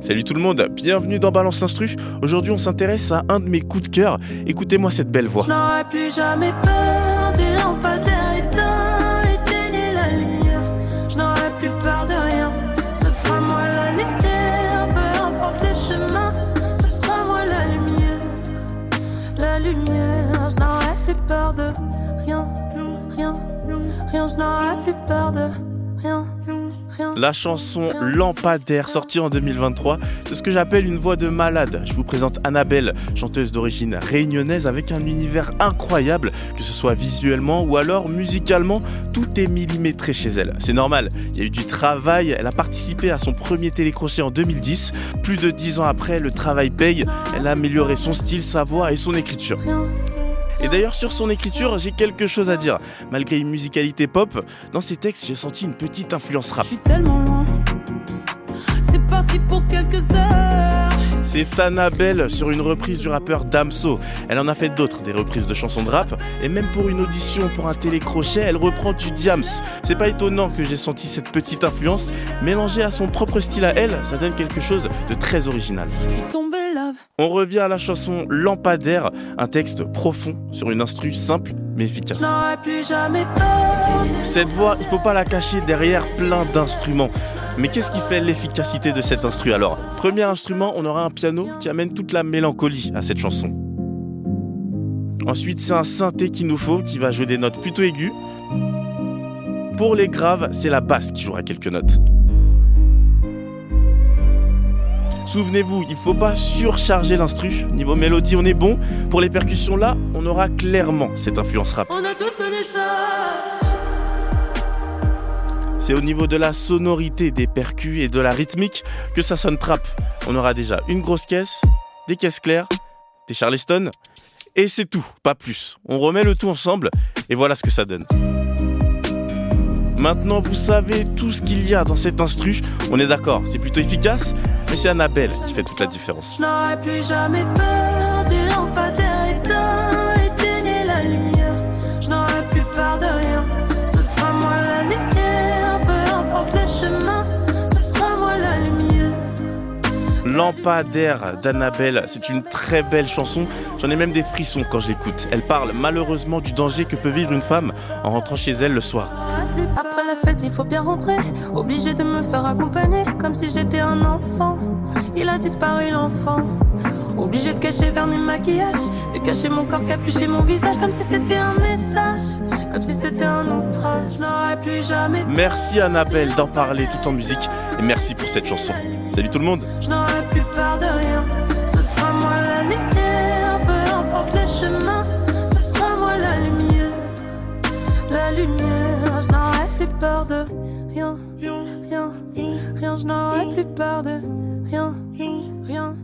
Salut tout le monde, bienvenue dans Balance Instru. Aujourd'hui, on s'intéresse à un de mes coups de cœur. Écoutez-moi cette belle voix. Je plus jamais peur du lampadaire éteint, éteignez la lumière. Je n'aurais plus peur de rien. Ce sera moi la lumière, peu importe les. Ce sera moi la lumière, la lumière. Je n'aurais plus peur de rien, rien, rien. Je n'aurais plus peur de rien. Rien. La chanson Lampadaire, sortie en 2023, c'est ce que j'appelle une voix de malade. Je vous présente Annabelle, chanteuse d'origine réunionnaise avec un univers incroyable, que ce soit visuellement ou alors musicalement, tout est millimétré chez elle. C'est normal, il y a eu du travail, elle a participé à son premier télécrochet en 2010. Plus de 10 ans après, le travail paye, elle a amélioré son style, sa voix et son écriture. rien. Et d'ailleurs, sur son écriture, j'ai quelque chose à dire. Malgré une musicalité pop, dans ses textes, j'ai senti une petite influence rap. Je suis tellement loin. C'est parti pour quelques heures. C'est Annabelle sur une reprise du rappeur Damso. Elle en a fait d'autres, des reprises de chansons de rap, et même pour une audition pour un télécrochet, elle reprend du Diams. C'est pas étonnant que j'ai senti cette petite influence, mélangée à son propre style à elle, ça donne quelque chose de très original. Je suis tombée love. On revient à la chanson Lampadaire, un texte profond sur une instru simple mais efficace. Plus jamais. Cette voix, il faut pas la cacher derrière plein d'instruments. Mais qu'est-ce qui fait l'efficacité de cet instru alors? Premier instrument, on aura un piano qui amène toute la mélancolie à cette chanson. Ensuite, c'est un synthé qu'il nous faut, qui va jouer des notes plutôt aiguës. Pour les graves, c'est la basse qui jouera quelques notes. Souvenez-vous, il faut pas surcharger l'instru. Niveau mélodie, on est bon. Pour les percussions là, on aura clairement cette influence rap. On a toutes. C'est au niveau de la sonorité des percus et de la rythmique que ça sonne trap. On aura déjà une grosse caisse, des caisses claires, des charleston, et c'est tout, pas plus. On remet le tout ensemble et voilà ce que ça donne. Maintenant, vous savez tout ce qu'il y a dans cet instru. On est d'accord, c'est plutôt efficace, mais c'est Annabelle qui fait toute la différence. Lampadaire d'Annabelle, c'est une très belle chanson. J'en ai même des frissons quand je l'écoute. Elle parle malheureusement du danger que peut vivre une femme en rentrant chez elle le soir. Après la fête, il faut bien rentrer. Obligé de me faire accompagner, comme si j'étais un enfant. Il a disparu l'enfant. Obligé de cacher vernis maquillage, de cacher mon corps, capucher mon visage, comme si c'était un message, comme si c'était un outrage. Plus jamais. Merci Annabelle d'en parler tout en musique et merci pour cette chanson. Salut tout le monde Je n'aurais plus peur de rien. Ce sera moi la lumière, peu importe les chemins. Ce sera moi la lumière, la lumière. Je n'aurais plus peur de rien, rien, rien. Je n'aurais plus peur de rien, rien.